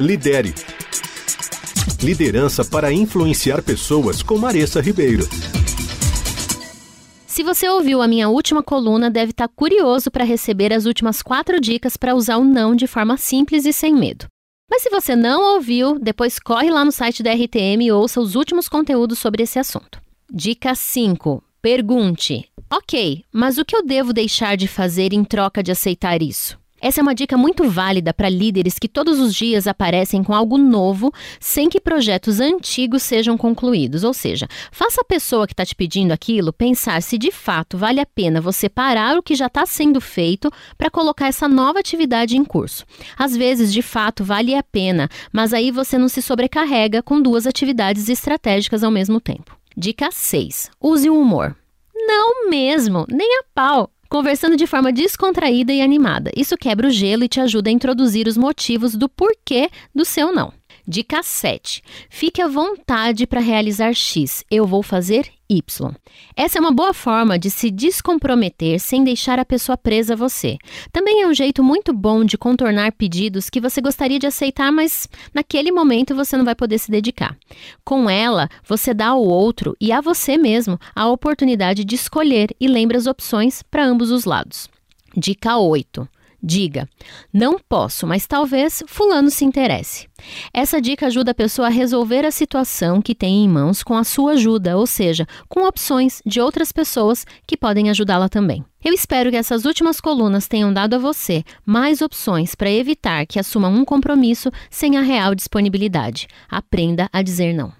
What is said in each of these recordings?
Lidere. Liderança para influenciar pessoas com Maressa Ribeiro. Se você ouviu a minha última coluna, deve estar curioso para receber as últimas quatro dicas para usar o não de forma simples e sem medo. Mas se você não ouviu, depois corre lá no site da RTM e ouça os últimos conteúdos sobre esse assunto. Dica 5. Pergunte: Ok, mas o que eu devo deixar de fazer em troca de aceitar isso? Essa é uma dica muito válida para líderes que todos os dias aparecem com algo novo sem que projetos antigos sejam concluídos. Ou seja, faça a pessoa que está te pedindo aquilo pensar se de fato vale a pena você parar o que já está sendo feito para colocar essa nova atividade em curso. Às vezes, de fato, vale a pena, mas aí você não se sobrecarrega com duas atividades estratégicas ao mesmo tempo. Dica 6. Use o humor. Não mesmo, nem a pau conversando de forma descontraída e animada. Isso quebra o gelo e te ajuda a introduzir os motivos do porquê do seu não. Dica 7. Fique à vontade para realizar X. Eu vou fazer Y. Essa é uma boa forma de se descomprometer sem deixar a pessoa presa a você. Também é um jeito muito bom de contornar pedidos que você gostaria de aceitar, mas naquele momento você não vai poder se dedicar. Com ela, você dá ao outro e a você mesmo a oportunidade de escolher e lembra as opções para ambos os lados. Dica 8. Diga: Não posso, mas talvez Fulano se interesse. Essa dica ajuda a pessoa a resolver a situação que tem em mãos com a sua ajuda, ou seja, com opções de outras pessoas que podem ajudá-la também. Eu espero que essas últimas colunas tenham dado a você mais opções para evitar que assuma um compromisso sem a real disponibilidade. Aprenda a dizer não.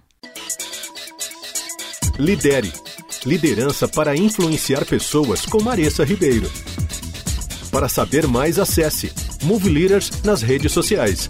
Lidere. Liderança para influenciar pessoas com Maressa Ribeiro. Para saber mais, acesse Move Leaders nas redes sociais.